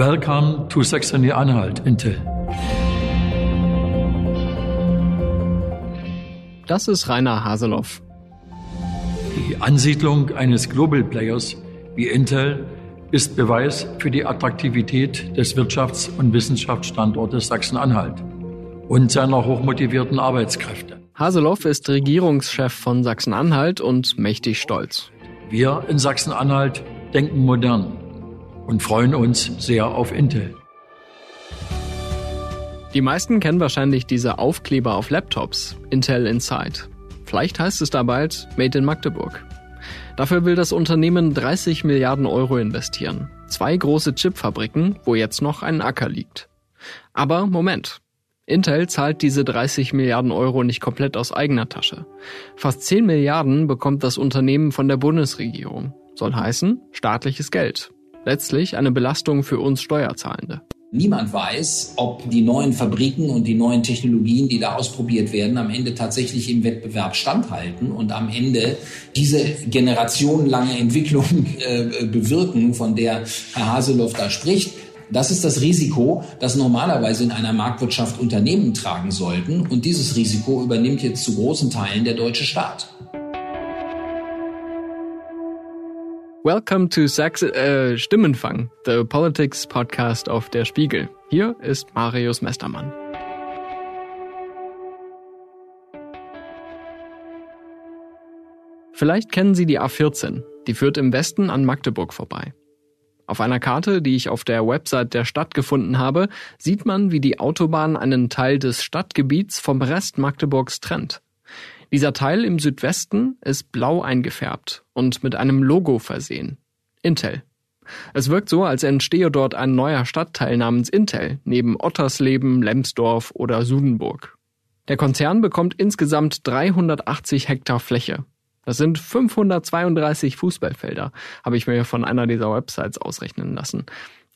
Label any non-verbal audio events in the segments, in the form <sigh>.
Welcome to Saxony-Anhalt, Intel. Das ist Rainer Haseloff. Die Ansiedlung eines Global Players wie Intel ist Beweis für die Attraktivität des Wirtschafts- und Wissenschaftsstandortes Sachsen-Anhalt und seiner hochmotivierten Arbeitskräfte. Haseloff ist Regierungschef von Sachsen-Anhalt und mächtig stolz. Wir in Sachsen-Anhalt denken modern und freuen uns sehr auf Intel. Die meisten kennen wahrscheinlich diese Aufkleber auf Laptops, Intel Inside. Vielleicht heißt es da bald Made in Magdeburg. Dafür will das Unternehmen 30 Milliarden Euro investieren. Zwei große Chipfabriken, wo jetzt noch ein Acker liegt. Aber Moment. Intel zahlt diese 30 Milliarden Euro nicht komplett aus eigener Tasche. Fast 10 Milliarden bekommt das Unternehmen von der Bundesregierung. Soll heißen, staatliches Geld. Letztlich eine Belastung für uns Steuerzahlende. Niemand weiß, ob die neuen Fabriken und die neuen Technologien, die da ausprobiert werden, am Ende tatsächlich im Wettbewerb standhalten und am Ende diese generationenlange Entwicklung äh, bewirken, von der Herr Haseloff da spricht. Das ist das Risiko, das normalerweise in einer Marktwirtschaft Unternehmen tragen sollten. Und dieses Risiko übernimmt jetzt zu großen Teilen der deutsche Staat. Welcome to Sax äh, Stimmenfang, the Politics Podcast auf der Spiegel. Hier ist Marius Mestermann. Vielleicht kennen Sie die A14. Die führt im Westen an Magdeburg vorbei. Auf einer Karte, die ich auf der Website der Stadt gefunden habe, sieht man, wie die Autobahn einen Teil des Stadtgebiets vom Rest Magdeburgs trennt. Dieser Teil im Südwesten ist blau eingefärbt und mit einem Logo versehen. Intel. Es wirkt so, als entstehe dort ein neuer Stadtteil namens Intel, neben Ottersleben, Lemsdorf oder Sudenburg. Der Konzern bekommt insgesamt 380 Hektar Fläche. Das sind 532 Fußballfelder, habe ich mir von einer dieser Websites ausrechnen lassen.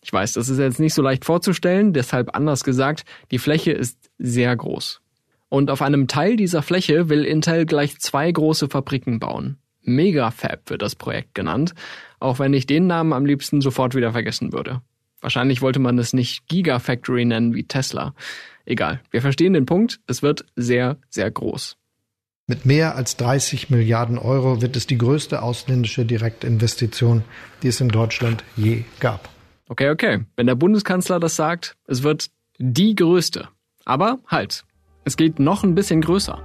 Ich weiß, das ist jetzt nicht so leicht vorzustellen, deshalb anders gesagt, die Fläche ist sehr groß. Und auf einem Teil dieser Fläche will Intel gleich zwei große Fabriken bauen. Megafab wird das Projekt genannt, auch wenn ich den Namen am liebsten sofort wieder vergessen würde. Wahrscheinlich wollte man es nicht Gigafactory nennen wie Tesla. Egal, wir verstehen den Punkt, es wird sehr, sehr groß. Mit mehr als 30 Milliarden Euro wird es die größte ausländische Direktinvestition, die es in Deutschland je gab. Okay, okay. Wenn der Bundeskanzler das sagt, es wird die größte. Aber halt, es geht noch ein bisschen größer.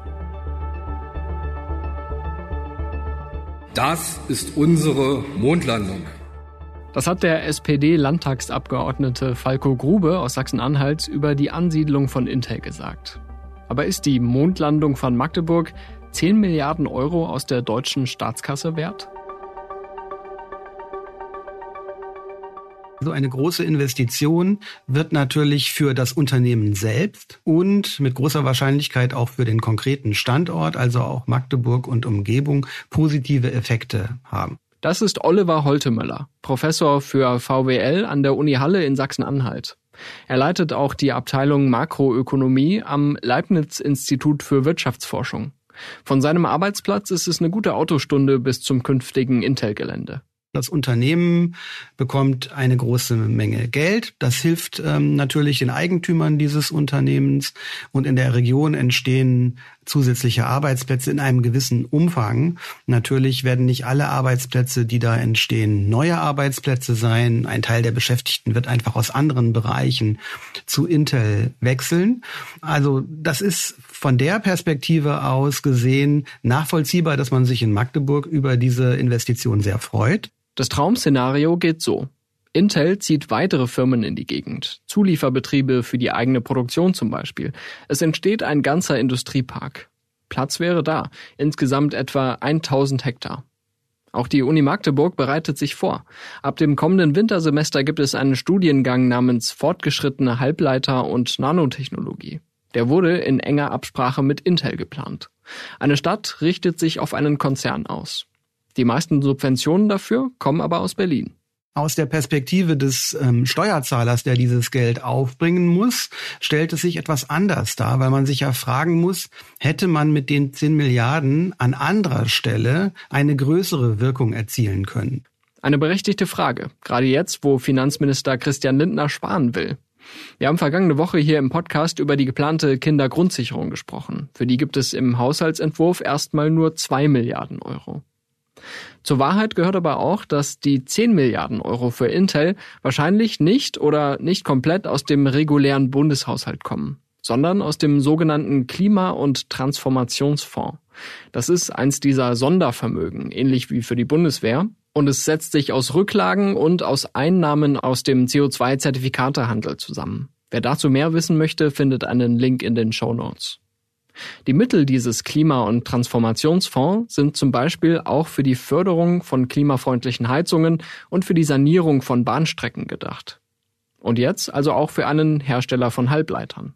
Das ist unsere Mondlandung. Das hat der SPD-Landtagsabgeordnete Falco Grube aus Sachsen-Anhalt über die Ansiedlung von Intel gesagt. Aber ist die Mondlandung von Magdeburg 10 Milliarden Euro aus der deutschen Staatskasse wert? So eine große Investition wird natürlich für das Unternehmen selbst und mit großer Wahrscheinlichkeit auch für den konkreten Standort, also auch Magdeburg und Umgebung, positive Effekte haben. Das ist Oliver Holtemöller, Professor für VWL an der Uni Halle in Sachsen-Anhalt. Er leitet auch die Abteilung Makroökonomie am Leibniz-Institut für Wirtschaftsforschung. Von seinem Arbeitsplatz ist es eine gute Autostunde bis zum künftigen Intel-Gelände. Das Unternehmen bekommt eine große Menge Geld. Das hilft ähm, natürlich den Eigentümern dieses Unternehmens und in der Region entstehen zusätzliche Arbeitsplätze in einem gewissen Umfang. Natürlich werden nicht alle Arbeitsplätze, die da entstehen, neue Arbeitsplätze sein. Ein Teil der Beschäftigten wird einfach aus anderen Bereichen zu Intel wechseln. Also das ist von der Perspektive aus gesehen nachvollziehbar, dass man sich in Magdeburg über diese Investition sehr freut. Das Traum-Szenario geht so. Intel zieht weitere Firmen in die Gegend, Zulieferbetriebe für die eigene Produktion zum Beispiel. Es entsteht ein ganzer Industriepark. Platz wäre da, insgesamt etwa 1000 Hektar. Auch die Uni Magdeburg bereitet sich vor. Ab dem kommenden Wintersemester gibt es einen Studiengang namens Fortgeschrittene Halbleiter und Nanotechnologie. Der wurde in enger Absprache mit Intel geplant. Eine Stadt richtet sich auf einen Konzern aus. Die meisten Subventionen dafür kommen aber aus Berlin. Aus der Perspektive des ähm, Steuerzahlers, der dieses Geld aufbringen muss, stellt es sich etwas anders dar, weil man sich ja fragen muss, hätte man mit den 10 Milliarden an anderer Stelle eine größere Wirkung erzielen können? Eine berechtigte Frage, gerade jetzt, wo Finanzminister Christian Lindner sparen will. Wir haben vergangene Woche hier im Podcast über die geplante Kindergrundsicherung gesprochen. Für die gibt es im Haushaltsentwurf erstmal nur zwei Milliarden Euro. Zur Wahrheit gehört aber auch, dass die 10 Milliarden Euro für Intel wahrscheinlich nicht oder nicht komplett aus dem regulären Bundeshaushalt kommen, sondern aus dem sogenannten Klima- und Transformationsfonds. Das ist eins dieser Sondervermögen, ähnlich wie für die Bundeswehr, und es setzt sich aus Rücklagen und aus Einnahmen aus dem CO2-Zertifikatehandel zusammen. Wer dazu mehr wissen möchte, findet einen Link in den Show Notes. Die Mittel dieses Klima- und Transformationsfonds sind zum Beispiel auch für die Förderung von klimafreundlichen Heizungen und für die Sanierung von Bahnstrecken gedacht. Und jetzt also auch für einen Hersteller von Halbleitern.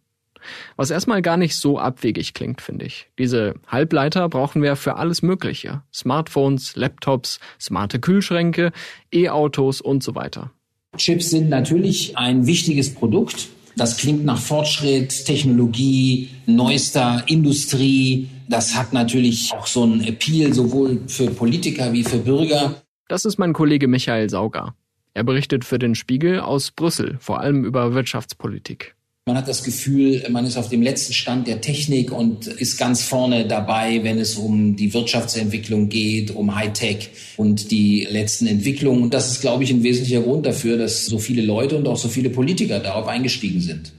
Was erstmal gar nicht so abwegig klingt, finde ich. Diese Halbleiter brauchen wir für alles Mögliche. Smartphones, Laptops, smarte Kühlschränke, E-Autos und so weiter. Chips sind natürlich ein wichtiges Produkt. Das klingt nach Fortschritt, Technologie, neuester Industrie. Das hat natürlich auch so einen Appeal sowohl für Politiker wie für Bürger. Das ist mein Kollege Michael Sauger. Er berichtet für den Spiegel aus Brüssel, vor allem über Wirtschaftspolitik. Man hat das Gefühl, man ist auf dem letzten Stand der Technik und ist ganz vorne dabei, wenn es um die Wirtschaftsentwicklung geht, um Hightech und die letzten Entwicklungen. Und das ist, glaube ich, ein wesentlicher Grund dafür, dass so viele Leute und auch so viele Politiker darauf eingestiegen sind.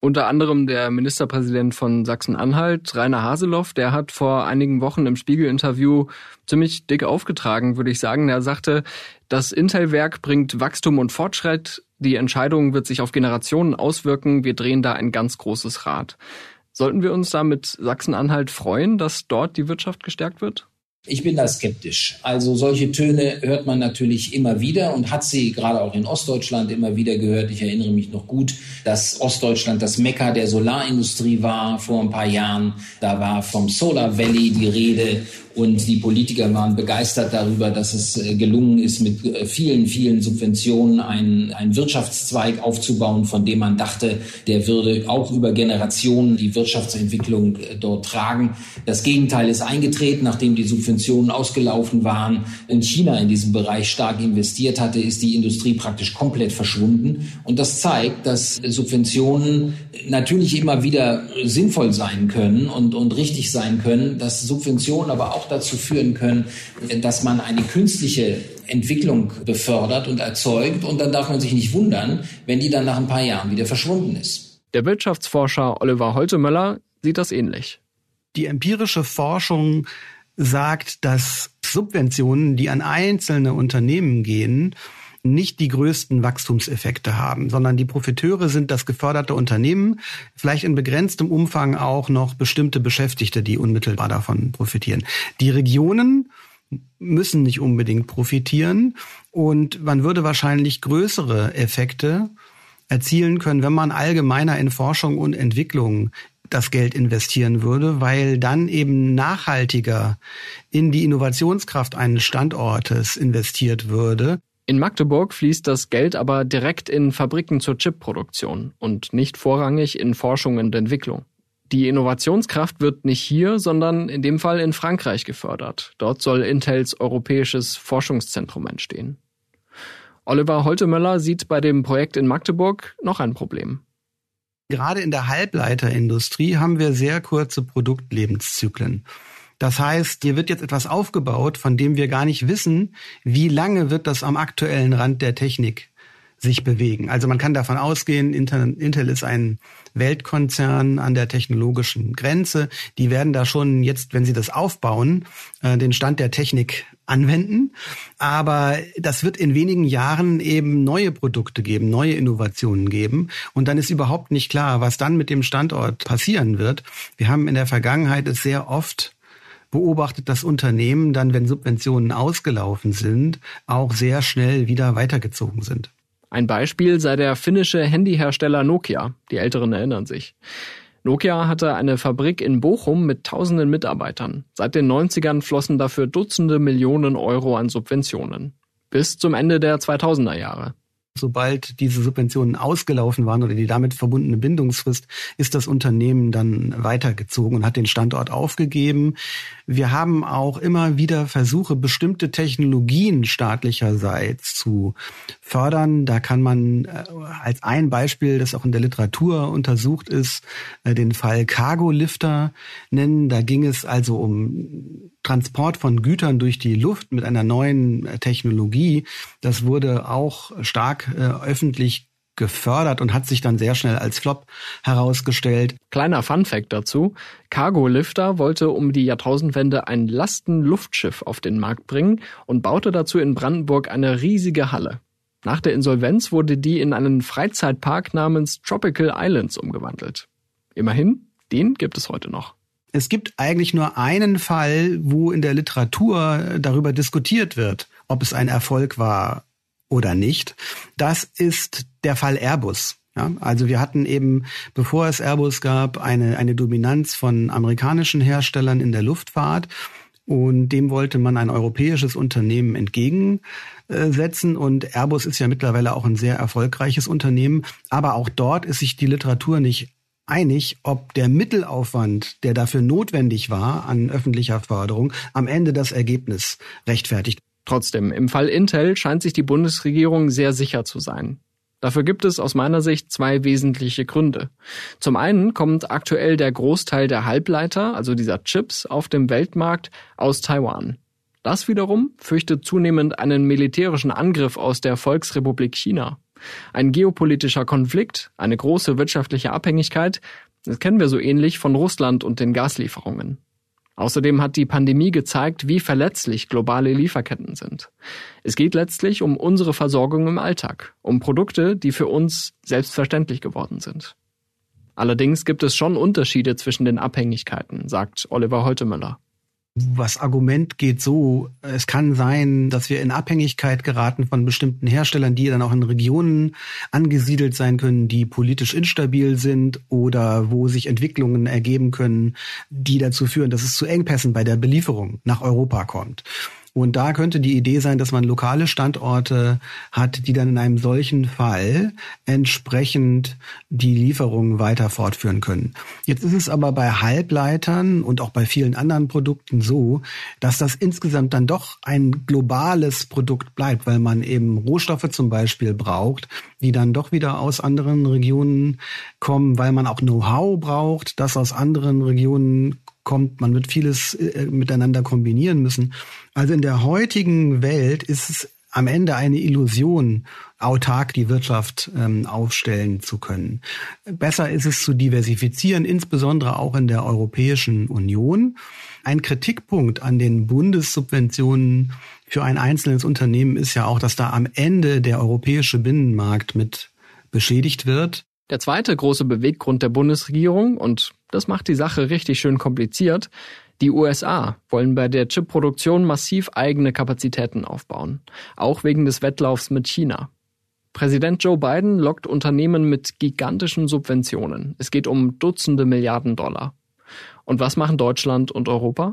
Unter anderem der Ministerpräsident von Sachsen-Anhalt, Rainer Haseloff, der hat vor einigen Wochen im Spiegel-Interview ziemlich dick aufgetragen, würde ich sagen. Er sagte, das Intel-Werk bringt Wachstum und Fortschritt, die Entscheidung wird sich auf Generationen auswirken. Wir drehen da ein ganz großes Rad. Sollten wir uns da mit Sachsen-Anhalt freuen, dass dort die Wirtschaft gestärkt wird? Ich bin da skeptisch. Also solche Töne hört man natürlich immer wieder und hat sie gerade auch in Ostdeutschland immer wieder gehört. Ich erinnere mich noch gut, dass Ostdeutschland das Mekka der Solarindustrie war vor ein paar Jahren. Da war vom Solar Valley die Rede und die Politiker waren begeistert darüber, dass es äh, gelungen ist, mit äh, vielen, vielen Subventionen einen, einen Wirtschaftszweig aufzubauen, von dem man dachte, der würde auch über Generationen die Wirtschaftsentwicklung äh, dort tragen. Das Gegenteil ist eingetreten, nachdem die Subventionen ausgelaufen waren und China in diesem Bereich stark investiert hatte, ist die Industrie praktisch komplett verschwunden. Und das zeigt, dass Subventionen natürlich immer wieder sinnvoll sein können und, und richtig sein können, dass Subventionen aber auch dazu führen können, dass man eine künstliche Entwicklung befördert und erzeugt. Und dann darf man sich nicht wundern, wenn die dann nach ein paar Jahren wieder verschwunden ist. Der Wirtschaftsforscher Oliver Holtemöller sieht das ähnlich. Die empirische Forschung sagt, dass Subventionen, die an einzelne Unternehmen gehen, nicht die größten Wachstumseffekte haben, sondern die Profiteure sind das geförderte Unternehmen, vielleicht in begrenztem Umfang auch noch bestimmte Beschäftigte, die unmittelbar davon profitieren. Die Regionen müssen nicht unbedingt profitieren und man würde wahrscheinlich größere Effekte erzielen können, wenn man allgemeiner in Forschung und Entwicklung das Geld investieren würde, weil dann eben nachhaltiger in die Innovationskraft eines Standortes investiert würde. In Magdeburg fließt das Geld aber direkt in Fabriken zur Chipproduktion und nicht vorrangig in Forschung und Entwicklung. Die Innovationskraft wird nicht hier, sondern in dem Fall in Frankreich gefördert. Dort soll Intels europäisches Forschungszentrum entstehen. Oliver Holtemöller sieht bei dem Projekt in Magdeburg noch ein Problem. Gerade in der Halbleiterindustrie haben wir sehr kurze Produktlebenszyklen. Das heißt, hier wird jetzt etwas aufgebaut, von dem wir gar nicht wissen, wie lange wird das am aktuellen Rand der Technik sich bewegen. Also man kann davon ausgehen, Intel, ist ein Weltkonzern an der technologischen Grenze. Die werden da schon jetzt, wenn sie das aufbauen, äh, den Stand der Technik anwenden. Aber das wird in wenigen Jahren eben neue Produkte geben, neue Innovationen geben. Und dann ist überhaupt nicht klar, was dann mit dem Standort passieren wird. Wir haben in der Vergangenheit es sehr oft beobachtet das Unternehmen dann, wenn Subventionen ausgelaufen sind, auch sehr schnell wieder weitergezogen sind. Ein Beispiel sei der finnische Handyhersteller Nokia. Die Älteren erinnern sich. Nokia hatte eine Fabrik in Bochum mit tausenden Mitarbeitern. Seit den 90ern flossen dafür Dutzende Millionen Euro an Subventionen. Bis zum Ende der 2000er Jahre. Sobald diese Subventionen ausgelaufen waren oder die damit verbundene Bindungsfrist, ist das Unternehmen dann weitergezogen und hat den Standort aufgegeben. Wir haben auch immer wieder Versuche, bestimmte Technologien staatlicherseits zu fördern. Da kann man äh, als ein Beispiel, das auch in der Literatur untersucht ist, äh, den Fall Cargo-Lifter nennen. Da ging es also um Transport von Gütern durch die Luft mit einer neuen äh, Technologie. Das wurde auch stark äh, öffentlich gefördert und hat sich dann sehr schnell als Flop herausgestellt. Kleiner Funfact dazu. Cargo Lifter wollte um die Jahrtausendwende ein Lastenluftschiff auf den Markt bringen und baute dazu in Brandenburg eine riesige Halle. Nach der Insolvenz wurde die in einen Freizeitpark namens Tropical Islands umgewandelt. Immerhin, den gibt es heute noch. Es gibt eigentlich nur einen Fall, wo in der Literatur darüber diskutiert wird, ob es ein Erfolg war oder nicht. Das ist der Fall Airbus. Ja, also wir hatten eben, bevor es Airbus gab, eine, eine Dominanz von amerikanischen Herstellern in der Luftfahrt. Und dem wollte man ein europäisches Unternehmen entgegensetzen. Und Airbus ist ja mittlerweile auch ein sehr erfolgreiches Unternehmen. Aber auch dort ist sich die Literatur nicht einig, ob der Mittelaufwand, der dafür notwendig war an öffentlicher Förderung, am Ende das Ergebnis rechtfertigt. Trotzdem, im Fall Intel scheint sich die Bundesregierung sehr sicher zu sein. Dafür gibt es aus meiner Sicht zwei wesentliche Gründe. Zum einen kommt aktuell der Großteil der Halbleiter, also dieser Chips, auf dem Weltmarkt aus Taiwan. Das wiederum fürchtet zunehmend einen militärischen Angriff aus der Volksrepublik China. Ein geopolitischer Konflikt, eine große wirtschaftliche Abhängigkeit, das kennen wir so ähnlich von Russland und den Gaslieferungen. Außerdem hat die Pandemie gezeigt, wie verletzlich globale Lieferketten sind. Es geht letztlich um unsere Versorgung im Alltag, um Produkte, die für uns selbstverständlich geworden sind. Allerdings gibt es schon Unterschiede zwischen den Abhängigkeiten, sagt Oliver Holtemöller. Das Argument geht so, es kann sein, dass wir in Abhängigkeit geraten von bestimmten Herstellern, die dann auch in Regionen angesiedelt sein können, die politisch instabil sind oder wo sich Entwicklungen ergeben können, die dazu führen, dass es zu Engpässen bei der Belieferung nach Europa kommt. Und da könnte die Idee sein, dass man lokale Standorte hat, die dann in einem solchen Fall entsprechend die Lieferungen weiter fortführen können. Jetzt ist es aber bei Halbleitern und auch bei vielen anderen Produkten so, dass das insgesamt dann doch ein globales Produkt bleibt, weil man eben Rohstoffe zum Beispiel braucht, die dann doch wieder aus anderen Regionen kommen, weil man auch Know-how braucht, das aus anderen Regionen kommt. Man wird vieles äh, miteinander kombinieren müssen. Also in der heutigen Welt ist es am Ende eine Illusion, autark die Wirtschaft ähm, aufstellen zu können. Besser ist es zu diversifizieren, insbesondere auch in der Europäischen Union. Ein Kritikpunkt an den Bundessubventionen für ein einzelnes Unternehmen ist ja auch, dass da am Ende der europäische Binnenmarkt mit beschädigt wird. Der zweite große Beweggrund der Bundesregierung, und das macht die Sache richtig schön kompliziert, die USA wollen bei der Chipproduktion massiv eigene Kapazitäten aufbauen, auch wegen des Wettlaufs mit China. Präsident Joe Biden lockt Unternehmen mit gigantischen Subventionen. Es geht um Dutzende Milliarden Dollar. Und was machen Deutschland und Europa?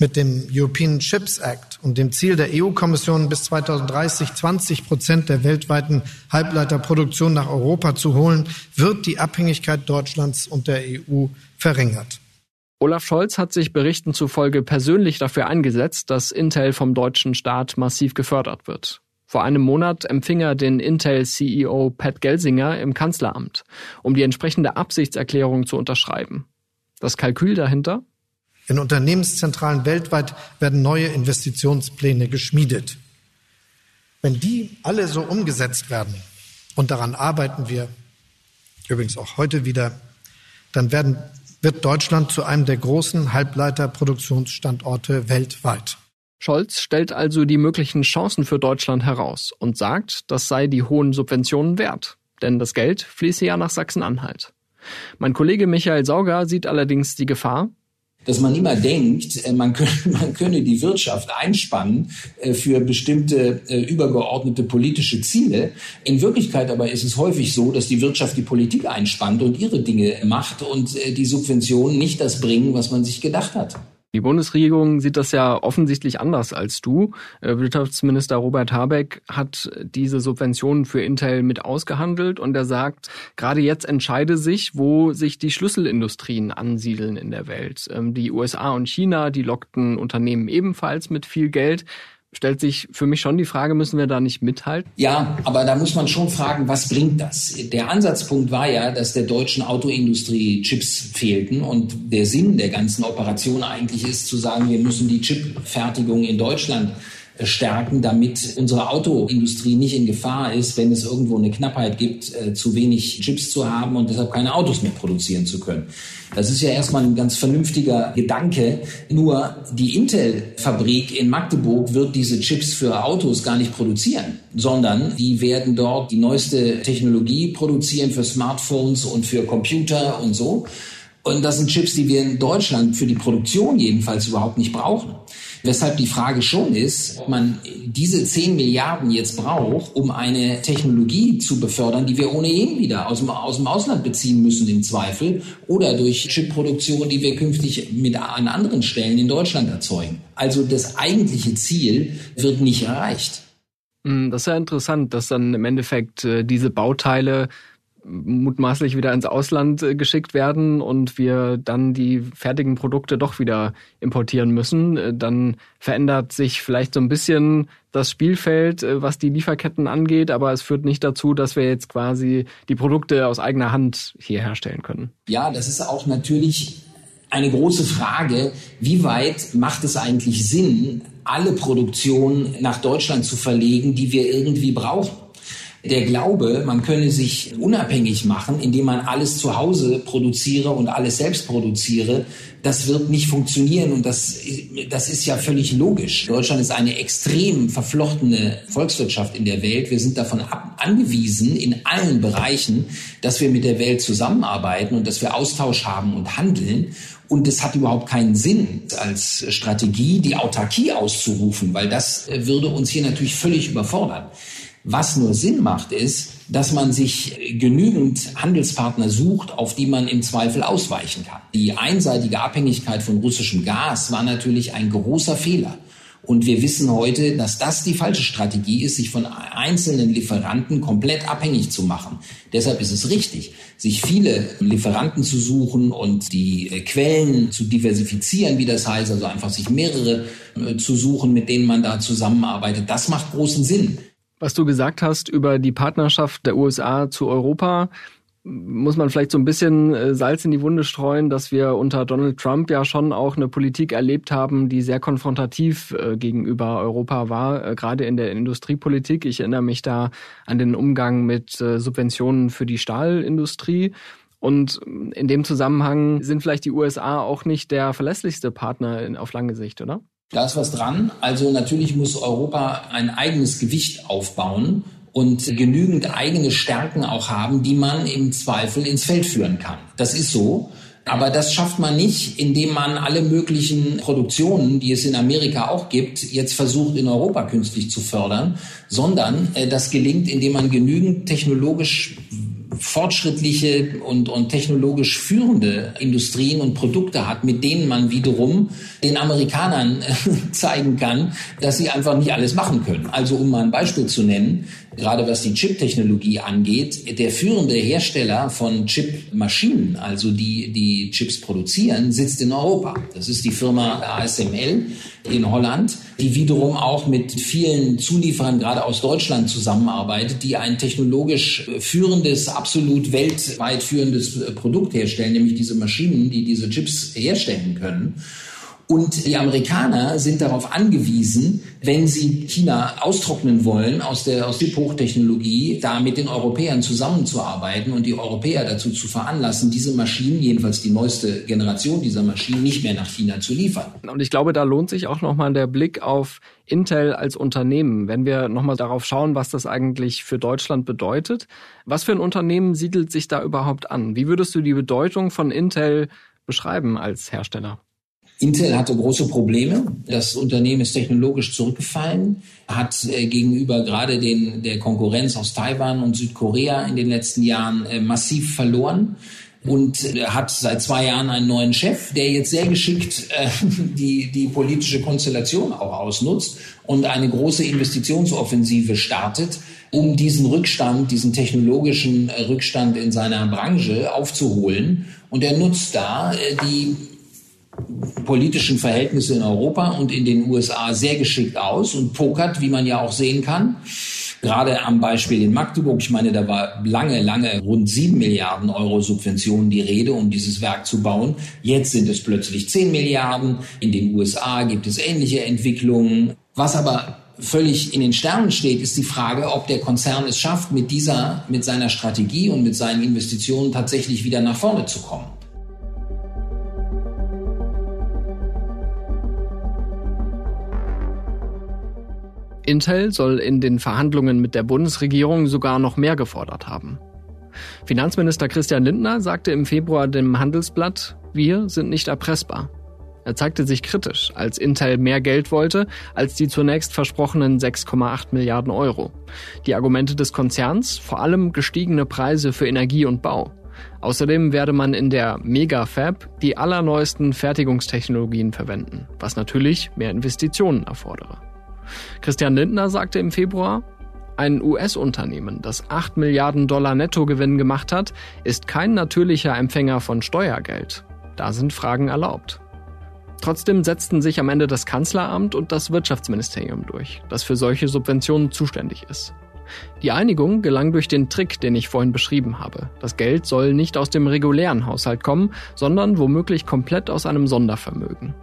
Mit dem European Chips Act und dem Ziel der EU-Kommission bis 2030 20 Prozent der weltweiten Halbleiterproduktion nach Europa zu holen, wird die Abhängigkeit Deutschlands und der EU verringert. Olaf Scholz hat sich Berichten zufolge persönlich dafür eingesetzt, dass Intel vom deutschen Staat massiv gefördert wird. Vor einem Monat empfing er den Intel-CEO Pat Gelsinger im Kanzleramt, um die entsprechende Absichtserklärung zu unterschreiben. Das Kalkül dahinter? In Unternehmenszentralen weltweit werden neue Investitionspläne geschmiedet. Wenn die alle so umgesetzt werden, und daran arbeiten wir übrigens auch heute wieder, dann werden wird Deutschland zu einem der großen Halbleiterproduktionsstandorte weltweit. Scholz stellt also die möglichen Chancen für Deutschland heraus und sagt, das sei die hohen Subventionen wert, denn das Geld fließe ja nach Sachsen-Anhalt. Mein Kollege Michael Sauger sieht allerdings die Gefahr, dass man immer denkt, äh, man könne, <laughs> man könne die Wirtschaft einspannen äh, für bestimmte äh, übergeordnete politische Ziele. In Wirklichkeit aber ist es häufig so, dass die Wirtschaft die Politik einspannt und ihre Dinge macht und die Subventionen nicht das bringen, was man sich gedacht hat. Die Bundesregierung sieht das ja offensichtlich anders als du. Äh, Wirtschaftsminister Robert Habeck hat diese Subventionen für Intel mit ausgehandelt und er sagt, gerade jetzt entscheide sich, wo sich die Schlüsselindustrien ansiedeln in der Welt. Ähm, die USA und China, die lockten Unternehmen ebenfalls mit viel Geld stellt sich für mich schon die Frage, müssen wir da nicht mithalten? Ja, aber da muss man schon fragen, was bringt das? Der Ansatzpunkt war ja, dass der deutschen Autoindustrie Chips fehlten und der Sinn der ganzen Operation eigentlich ist zu sagen, wir müssen die Chipfertigung in Deutschland stärken, damit unsere Autoindustrie nicht in Gefahr ist, wenn es irgendwo eine Knappheit gibt, äh, zu wenig Chips zu haben und deshalb keine Autos mehr produzieren zu können. Das ist ja erstmal ein ganz vernünftiger Gedanke. Nur die Intel-Fabrik in Magdeburg wird diese Chips für Autos gar nicht produzieren, sondern die werden dort die neueste Technologie produzieren für Smartphones und für Computer und so. Und das sind Chips, die wir in Deutschland für die Produktion jedenfalls überhaupt nicht brauchen. Weshalb die Frage schon ist, ob man diese 10 Milliarden jetzt braucht, um eine Technologie zu befördern, die wir ohnehin wieder aus dem, aus dem Ausland beziehen müssen im Zweifel oder durch Chipproduktion, die wir künftig mit an anderen Stellen in Deutschland erzeugen. Also das eigentliche Ziel wird nicht erreicht. Hm, das ist ja interessant, dass dann im Endeffekt äh, diese Bauteile mutmaßlich wieder ins Ausland äh, geschickt werden und wir dann die fertigen Produkte doch wieder importieren müssen, äh, dann verändert sich vielleicht so ein bisschen das Spielfeld, äh, was die Lieferketten angeht, aber es führt nicht dazu, dass wir jetzt quasi die Produkte aus eigener Hand hier herstellen können. Ja, das ist auch natürlich eine große Frage, wie weit macht es eigentlich Sinn, alle Produktionen nach Deutschland zu verlegen, die wir irgendwie brauchen? Der Glaube, man könne sich unabhängig machen, indem man alles zu Hause produziere und alles selbst produziere, das wird nicht funktionieren und das, das ist ja völlig logisch. Deutschland ist eine extrem verflochtene Volkswirtschaft in der Welt. Wir sind davon ab, angewiesen in allen Bereichen, dass wir mit der Welt zusammenarbeiten und dass wir Austausch haben und handeln. Und es hat überhaupt keinen Sinn, als Strategie die Autarkie auszurufen, weil das würde uns hier natürlich völlig überfordern. Was nur Sinn macht, ist, dass man sich genügend Handelspartner sucht, auf die man im Zweifel ausweichen kann. Die einseitige Abhängigkeit von russischem Gas war natürlich ein großer Fehler. Und wir wissen heute, dass das die falsche Strategie ist, sich von einzelnen Lieferanten komplett abhängig zu machen. Deshalb ist es richtig, sich viele Lieferanten zu suchen und die äh, Quellen zu diversifizieren, wie das heißt, also einfach sich mehrere äh, zu suchen, mit denen man da zusammenarbeitet. Das macht großen Sinn. Was du gesagt hast über die Partnerschaft der USA zu Europa, muss man vielleicht so ein bisschen äh, Salz in die Wunde streuen, dass wir unter Donald Trump ja schon auch eine Politik erlebt haben, die sehr konfrontativ äh, gegenüber Europa war, äh, gerade in der Industriepolitik. Ich erinnere mich da an den Umgang mit Subventionen für die Stahlindustrie. Und in dem Zusammenhang sind vielleicht die USA auch nicht der verlässlichste Partner auf lange Sicht, oder? Da ist was dran. Also natürlich muss Europa ein eigenes Gewicht aufbauen und genügend eigene Stärken auch haben, die man im Zweifel ins Feld führen kann. Das ist so. Aber das schafft man nicht, indem man alle möglichen Produktionen, die es in Amerika auch gibt, jetzt versucht in Europa künstlich zu fördern, sondern äh, das gelingt, indem man genügend technologisch fortschrittliche und, und technologisch führende Industrien und Produkte hat, mit denen man wiederum den Amerikanern <laughs> zeigen kann, dass sie einfach nicht alles machen können. Also um mal ein Beispiel zu nennen, gerade was die Chip-Technologie angeht, der führende Hersteller von Chip-Maschinen, also die die Chips produzieren, sitzt in Europa. Das ist die Firma ASML in Holland, die wiederum auch mit vielen Zulieferern gerade aus Deutschland zusammenarbeitet, die ein technologisch führendes, absolut weltweit führendes Produkt herstellen, nämlich diese Maschinen, die diese Chips herstellen können. Und die Amerikaner sind darauf angewiesen, wenn sie China austrocknen wollen aus der aus Chip-Hochtechnologie, da mit den Europäern zusammenzuarbeiten und die Europäer dazu zu veranlassen, diese Maschinen, jedenfalls die neueste Generation dieser Maschinen, nicht mehr nach China zu liefern. Und ich glaube, da lohnt sich auch nochmal der Blick auf Intel als Unternehmen. Wenn wir nochmal darauf schauen, was das eigentlich für Deutschland bedeutet. Was für ein Unternehmen siedelt sich da überhaupt an? Wie würdest du die Bedeutung von Intel beschreiben als Hersteller? Intel hatte große Probleme. Das Unternehmen ist technologisch zurückgefallen, hat äh, gegenüber gerade den, der Konkurrenz aus Taiwan und Südkorea in den letzten Jahren äh, massiv verloren. und äh, hat seit zwei Jahren einen neuen Chef, der jetzt sehr geschickt <laughs> die, die politische Konstellation auch ausnutzt und eine große Investitionsoffensive startet, um diesen Rückstand, diesen technologischen Rückstand in seiner Branche aufzuholen. Und er nutzt da die politischen Verhältnisse in Europa und in den USA sehr geschickt aus und pokert, wie man ja auch sehen kann. Gerade am Beispiel in Magdeburg, ich meine, da war lange, lange rund sieben Milliarden Euro Subventionen die Rede, um dieses Werk zu bauen. Jetzt sind es plötzlich zehn Milliarden. In den USA gibt es ähnliche Entwicklungen. Was aber völlig in den Sternen steht, ist die Frage, ob der Konzern es schafft, mit dieser, mit seiner Strategie und mit seinen Investitionen tatsächlich wieder nach vorne zu kommen. Intel soll in den Verhandlungen mit der Bundesregierung sogar noch mehr gefordert haben. Finanzminister Christian Lindner sagte im Februar dem Handelsblatt, wir sind nicht erpressbar. Er zeigte sich kritisch, als Intel mehr Geld wollte als die zunächst versprochenen 6,8 Milliarden Euro. Die Argumente des Konzerns, vor allem gestiegene Preise für Energie und Bau. Außerdem werde man in der Mega-Fab die allerneuesten Fertigungstechnologien verwenden, was natürlich mehr Investitionen erfordere. Christian Lindner sagte im Februar, ein US-Unternehmen, das 8 Milliarden Dollar Nettogewinn gemacht hat, ist kein natürlicher Empfänger von Steuergeld. Da sind Fragen erlaubt. Trotzdem setzten sich am Ende das Kanzleramt und das Wirtschaftsministerium durch, das für solche Subventionen zuständig ist. Die Einigung gelang durch den Trick, den ich vorhin beschrieben habe. Das Geld soll nicht aus dem regulären Haushalt kommen, sondern womöglich komplett aus einem Sondervermögen.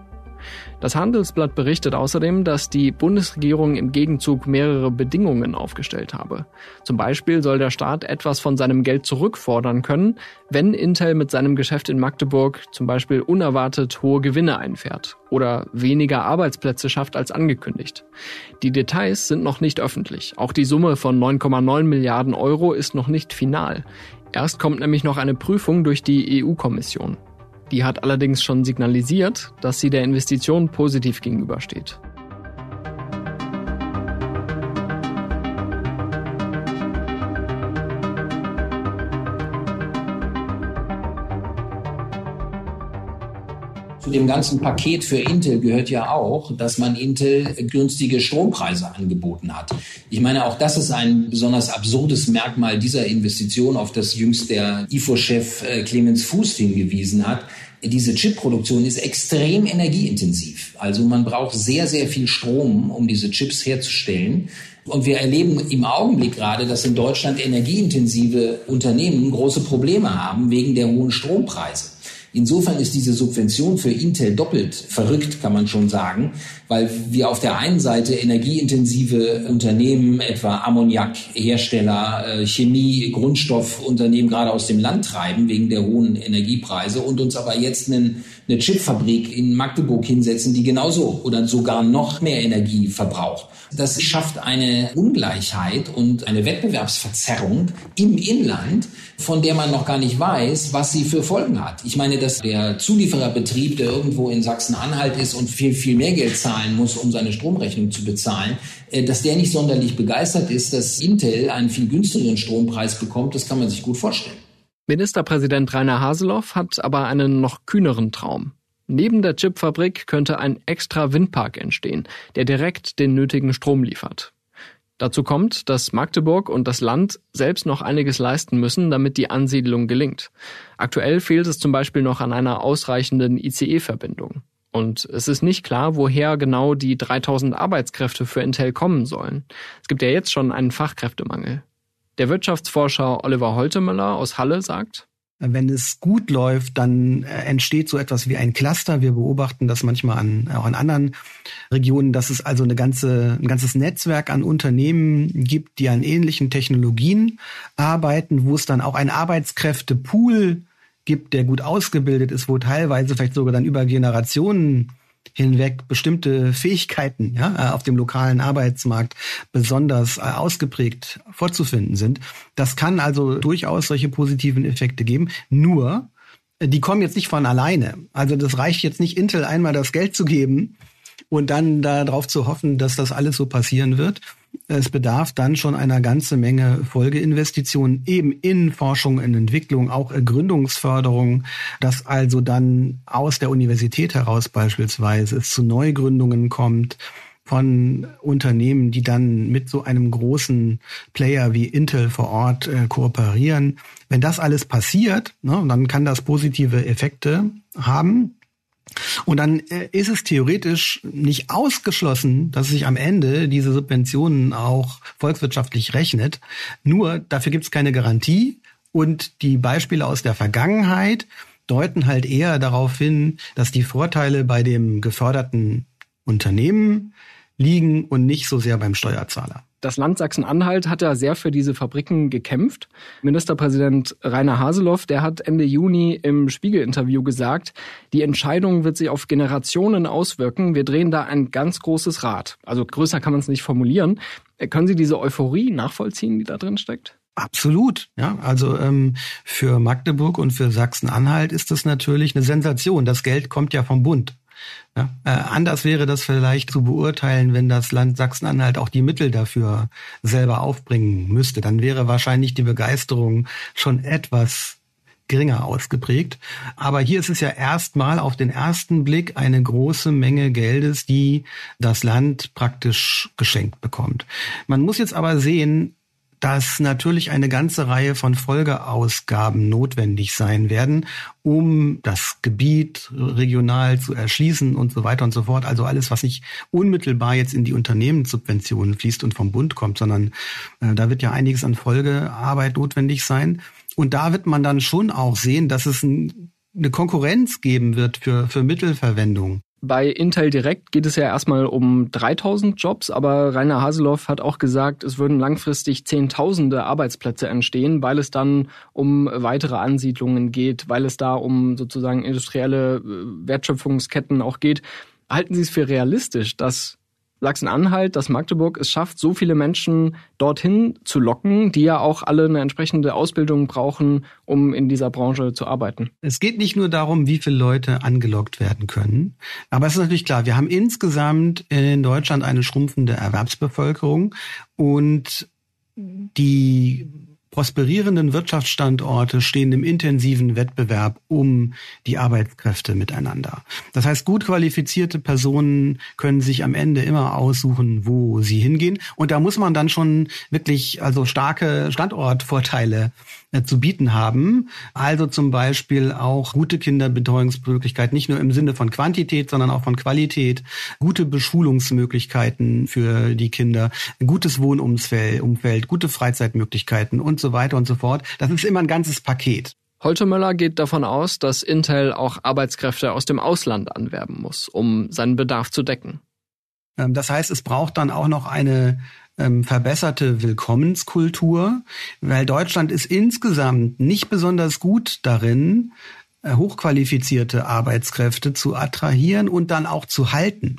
Das Handelsblatt berichtet außerdem, dass die Bundesregierung im Gegenzug mehrere Bedingungen aufgestellt habe. Zum Beispiel soll der Staat etwas von seinem Geld zurückfordern können, wenn Intel mit seinem Geschäft in Magdeburg zum Beispiel unerwartet hohe Gewinne einfährt oder weniger Arbeitsplätze schafft als angekündigt. Die Details sind noch nicht öffentlich. Auch die Summe von 9,9 Milliarden Euro ist noch nicht final. Erst kommt nämlich noch eine Prüfung durch die EU-Kommission. Die hat allerdings schon signalisiert, dass sie der Investition positiv gegenübersteht. Zu dem ganzen Paket für Intel gehört ja auch, dass man Intel günstige Strompreise angeboten hat. Ich meine, auch das ist ein besonders absurdes Merkmal dieser Investition, auf das jüngst der IFO-Chef äh, Clemens Fuß hingewiesen hat diese Chipproduktion ist extrem energieintensiv. Also man braucht sehr, sehr viel Strom, um diese Chips herzustellen. Und wir erleben im Augenblick gerade, dass in Deutschland energieintensive Unternehmen große Probleme haben wegen der hohen Strompreise. Insofern ist diese Subvention für Intel doppelt verrückt, kann man schon sagen, weil wir auf der einen Seite energieintensive Unternehmen, etwa Ammoniakhersteller, äh, Chemie, Grundstoffunternehmen gerade aus dem Land treiben wegen der hohen Energiepreise und uns aber jetzt einen, eine Chipfabrik in Magdeburg hinsetzen, die genauso oder sogar noch mehr Energie verbraucht. Das schafft eine Ungleichheit und eine Wettbewerbsverzerrung im Inland, von der man noch gar nicht weiß, was sie für Folgen hat. Ich meine, dass der Zuliefererbetrieb, der irgendwo in Sachsen-Anhalt ist und viel, viel mehr Geld zahlen muss, um seine Stromrechnung zu bezahlen, äh, dass der nicht sonderlich begeistert ist, dass Intel einen viel günstigeren Strompreis bekommt, das kann man sich gut vorstellen. Ministerpräsident Rainer Haseloff hat aber einen noch kühneren Traum. Neben der Chipfabrik könnte ein extra Windpark entstehen, der direkt den nötigen Strom liefert. Dazu kommt, dass Magdeburg und das Land selbst noch einiges leisten müssen, damit die Ansiedlung gelingt. Aktuell fehlt es zum Beispiel noch an einer ausreichenden ICE-Verbindung. Und es ist nicht klar, woher genau die 3000 Arbeitskräfte für Intel kommen sollen. Es gibt ja jetzt schon einen Fachkräftemangel. Der Wirtschaftsforscher Oliver Holtemöller aus Halle sagt, wenn es gut läuft, dann äh, entsteht so etwas wie ein Cluster. Wir beobachten das manchmal an, auch in anderen Regionen, dass es also eine ganze, ein ganzes Netzwerk an Unternehmen gibt, die an ähnlichen Technologien arbeiten, wo es dann auch ein Arbeitskräftepool gibt, der gut ausgebildet ist, wo teilweise vielleicht sogar dann über Generationen hinweg bestimmte Fähigkeiten ja, äh, auf dem lokalen Arbeitsmarkt besonders äh, ausgeprägt vorzufinden sind. Das kann also durchaus solche positiven Effekte geben. Nur, äh, die kommen jetzt nicht von alleine. Also das reicht jetzt nicht Intel einmal das Geld zu geben und dann darauf zu hoffen, dass das alles so passieren wird. Es bedarf dann schon einer ganze Menge Folgeinvestitionen eben in Forschung, in Entwicklung, auch Gründungsförderung, dass also dann aus der Universität heraus beispielsweise es zu Neugründungen kommt von Unternehmen, die dann mit so einem großen Player wie Intel vor Ort äh, kooperieren. Wenn das alles passiert, ne, dann kann das positive Effekte haben. Und dann äh, ist es theoretisch nicht ausgeschlossen, dass sich am Ende diese Subventionen auch volkswirtschaftlich rechnet. Nur dafür gibt es keine Garantie. Und die Beispiele aus der Vergangenheit deuten halt eher darauf hin, dass die Vorteile bei dem geförderten Unternehmen liegen und nicht so sehr beim Steuerzahler. Das Land Sachsen-Anhalt hat ja sehr für diese Fabriken gekämpft. Ministerpräsident Rainer Haseloff, der hat Ende Juni im Spiegel-Interview gesagt, die Entscheidung wird sich auf Generationen auswirken. Wir drehen da ein ganz großes Rad. Also größer kann man es nicht formulieren. Können Sie diese Euphorie nachvollziehen, die da drin steckt? Absolut, ja. Also ähm, für Magdeburg und für Sachsen-Anhalt ist das natürlich eine Sensation. Das Geld kommt ja vom Bund. Ja, äh, anders wäre das vielleicht zu beurteilen, wenn das Land Sachsen-Anhalt auch die Mittel dafür selber aufbringen müsste. Dann wäre wahrscheinlich die Begeisterung schon etwas geringer ausgeprägt. Aber hier ist es ja erstmal auf den ersten Blick eine große Menge Geldes, die das Land praktisch geschenkt bekommt. Man muss jetzt aber sehen, dass natürlich eine ganze Reihe von Folgeausgaben notwendig sein werden, um das Gebiet regional zu erschließen und so weiter und so fort. Also alles, was nicht unmittelbar jetzt in die Unternehmenssubventionen fließt und vom Bund kommt, sondern äh, da wird ja einiges an Folgearbeit notwendig sein. Und da wird man dann schon auch sehen, dass es ein, eine Konkurrenz geben wird für, für Mittelverwendung. Bei Intel Direct geht es ja erstmal um 3000 Jobs, aber Rainer Haseloff hat auch gesagt, es würden langfristig Zehntausende Arbeitsplätze entstehen, weil es dann um weitere Ansiedlungen geht, weil es da um sozusagen industrielle äh, Wertschöpfungsketten auch geht. Halten Sie es für realistisch, dass Sachsen-Anhalt, dass Magdeburg es schafft, so viele Menschen dorthin zu locken, die ja auch alle eine entsprechende Ausbildung brauchen, um in dieser Branche zu arbeiten. Es geht nicht nur darum, wie viele Leute angelockt werden können, aber es ist natürlich klar, wir haben insgesamt in Deutschland eine schrumpfende Erwerbsbevölkerung und die prosperierenden Wirtschaftsstandorte stehen im intensiven Wettbewerb um die Arbeitskräfte miteinander. Das heißt, gut qualifizierte Personen können sich am Ende immer aussuchen, wo sie hingehen. Und da muss man dann schon wirklich also starke Standortvorteile äh, zu bieten haben. Also zum Beispiel auch gute Kinderbetreuungsmöglichkeiten, nicht nur im Sinne von Quantität, sondern auch von Qualität, gute Beschulungsmöglichkeiten für die Kinder, gutes Wohnumfeld, Umfeld, gute Freizeitmöglichkeiten und so weiter und so fort. Das ist immer ein ganzes Paket. Holtemöller geht davon aus, dass Intel auch Arbeitskräfte aus dem Ausland anwerben muss, um seinen Bedarf zu decken. Ähm, das heißt, es braucht dann auch noch eine ähm, verbesserte Willkommenskultur, weil Deutschland ist insgesamt nicht besonders gut darin, äh, hochqualifizierte Arbeitskräfte zu attrahieren und dann auch zu halten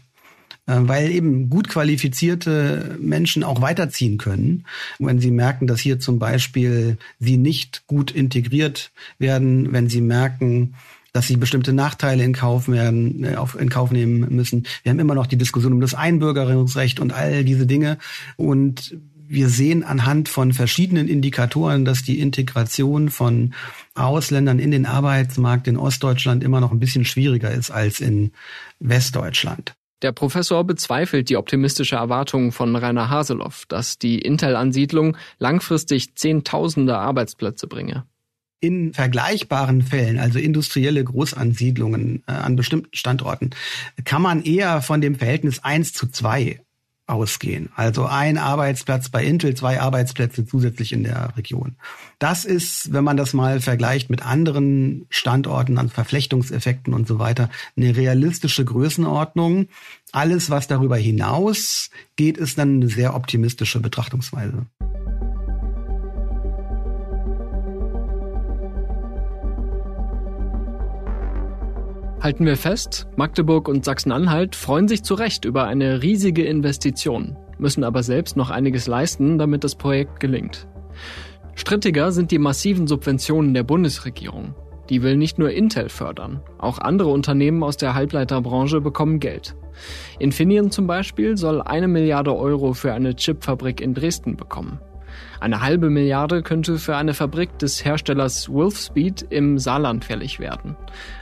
äh, weil eben gut qualifizierte Menschen auch weiterziehen können. Wenn sie merken, dass hier zum Beispiel sie nicht gut integriert werden, wenn sie merken, dass sie bestimmte Nachteile in Kauf werden, äh, in Kauf nehmen müssen. Wir haben immer noch die Diskussion um das Einbürgerungsrecht und all diese Dinge. Und wir sehen anhand von verschiedenen Indikatoren, dass die Integration von Ausländern in den Arbeitsmarkt in Ostdeutschland immer noch ein bisschen schwieriger ist als in Westdeutschland. Der Professor bezweifelt die optimistische Erwartung von Rainer Haseloff, dass die Intel-Ansiedlung langfristig Zehntausende Arbeitsplätze bringe in vergleichbaren Fällen, also industrielle Großansiedlungen äh, an bestimmten Standorten, kann man eher von dem Verhältnis eins zu zwei ausgehen. Also ein Arbeitsplatz bei Intel, zwei Arbeitsplätze zusätzlich in der Region. Das ist, wenn man das mal vergleicht mit anderen Standorten, an Verflechtungseffekten und so weiter, eine realistische Größenordnung. Alles, was darüber hinaus geht, ist dann eine sehr optimistische Betrachtungsweise. Halten wir fest, Magdeburg und Sachsen-Anhalt freuen sich zu Recht über eine riesige Investition, müssen aber selbst noch einiges leisten, damit das Projekt gelingt. Strittiger sind die massiven Subventionen der Bundesregierung. Die will nicht nur Intel fördern, auch andere Unternehmen aus der Halbleiterbranche bekommen Geld. Infineon zum Beispiel soll eine Milliarde Euro für eine Chipfabrik in Dresden bekommen. Eine halbe Milliarde könnte für eine Fabrik des Herstellers Wolfspeed im Saarland fällig werden.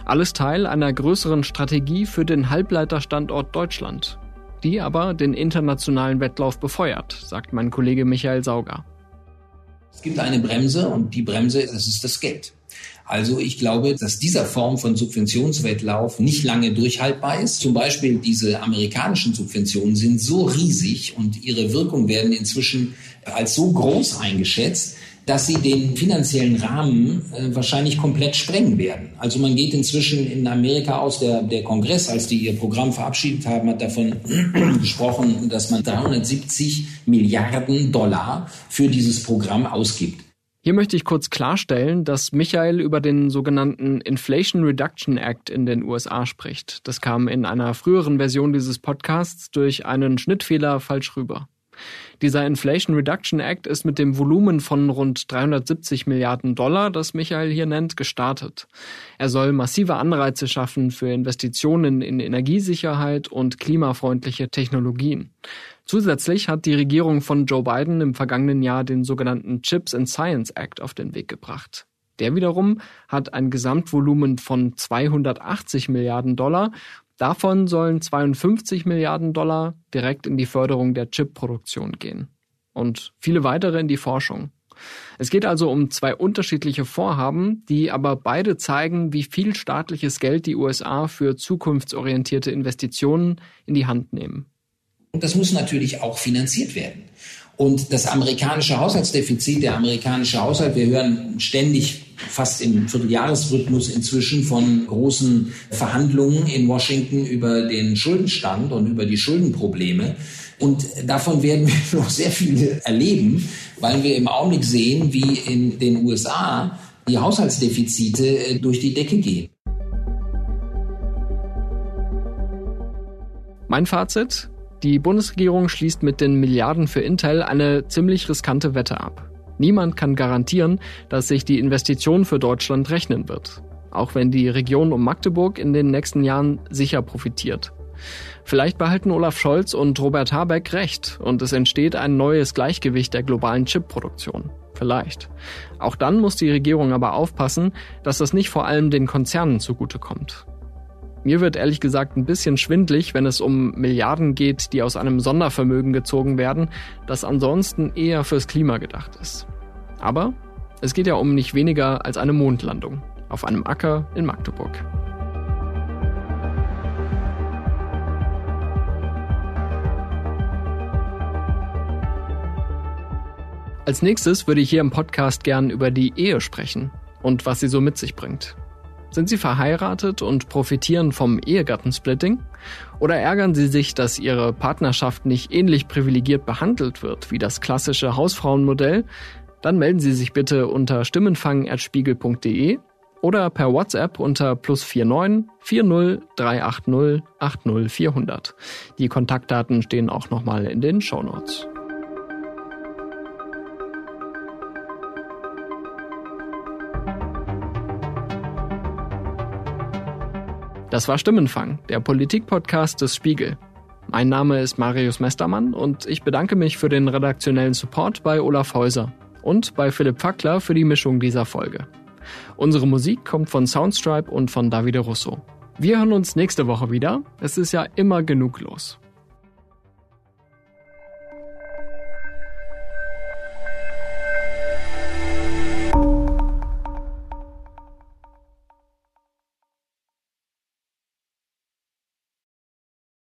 Alles Teil einer größeren Strategie für den Halbleiterstandort Deutschland, die aber den internationalen Wettlauf befeuert, sagt mein Kollege Michael Sauger. Es gibt eine Bremse und die Bremse, das ist das Geld. Also ich glaube, dass dieser Form von Subventionswettlauf nicht lange durchhaltbar ist. Zum Beispiel diese amerikanischen Subventionen sind so riesig und ihre Wirkung werden inzwischen als so groß eingeschätzt, dass sie den finanziellen Rahmen äh, wahrscheinlich komplett sprengen werden. Also man geht inzwischen in Amerika aus, der, der Kongress, als die ihr Programm verabschiedet haben, hat davon <clears throat> gesprochen, dass man 370 Milliarden Dollar für dieses Programm ausgibt. Hier möchte ich kurz klarstellen, dass Michael über den sogenannten Inflation Reduction Act in den USA spricht. Das kam in einer früheren Version dieses Podcasts durch einen Schnittfehler falsch rüber. Dieser Inflation Reduction Act ist mit dem Volumen von rund 370 Milliarden Dollar, das Michael hier nennt, gestartet. Er soll massive Anreize schaffen für Investitionen in Energiesicherheit und klimafreundliche Technologien. Zusätzlich hat die Regierung von Joe Biden im vergangenen Jahr den sogenannten Chips and Science Act auf den Weg gebracht. Der wiederum hat ein Gesamtvolumen von 280 Milliarden Dollar Davon sollen 52 Milliarden Dollar direkt in die Förderung der Chipproduktion gehen und viele weitere in die Forschung. Es geht also um zwei unterschiedliche Vorhaben, die aber beide zeigen, wie viel staatliches Geld die USA für zukunftsorientierte Investitionen in die Hand nehmen. Und das muss natürlich auch finanziert werden. Und das amerikanische Haushaltsdefizit, der amerikanische Haushalt, wir hören ständig fast im Vierteljahresrhythmus inzwischen von großen Verhandlungen in Washington über den Schuldenstand und über die Schuldenprobleme. Und davon werden wir <laughs> noch sehr viel erleben, weil wir im Augenblick sehen, wie in den USA die Haushaltsdefizite äh, durch die Decke gehen. Mein Fazit? Die Bundesregierung schließt mit den Milliarden für Intel eine ziemlich riskante Wette ab. Niemand kann garantieren, dass sich die Investition für Deutschland rechnen wird, auch wenn die Region um Magdeburg in den nächsten Jahren sicher profitiert. Vielleicht behalten Olaf Scholz und Robert Habeck recht und es entsteht ein neues Gleichgewicht der globalen Chipproduktion. Vielleicht. Auch dann muss die Regierung aber aufpassen, dass das nicht vor allem den Konzernen zugutekommt. Mir wird ehrlich gesagt ein bisschen schwindlig, wenn es um Milliarden geht, die aus einem Sondervermögen gezogen werden, das ansonsten eher fürs Klima gedacht ist. Aber es geht ja um nicht weniger als eine Mondlandung auf einem Acker in Magdeburg. Als nächstes würde ich hier im Podcast gern über die Ehe sprechen und was sie so mit sich bringt. Sind Sie verheiratet und profitieren vom Ehegattensplitting? Oder ärgern Sie sich, dass Ihre Partnerschaft nicht ähnlich privilegiert behandelt wird wie das klassische Hausfrauenmodell? Dann melden Sie sich bitte unter stimmenfang.spiegel.de oder per WhatsApp unter plus 49 40 380 80 400. Die Kontaktdaten stehen auch nochmal in den Show Das war Stimmenfang, der Politikpodcast des Spiegel. Mein Name ist Marius Mestermann und ich bedanke mich für den redaktionellen Support bei Olaf Häuser und bei Philipp Fackler für die Mischung dieser Folge. Unsere Musik kommt von Soundstripe und von Davide Russo. Wir hören uns nächste Woche wieder. Es ist ja immer genug los.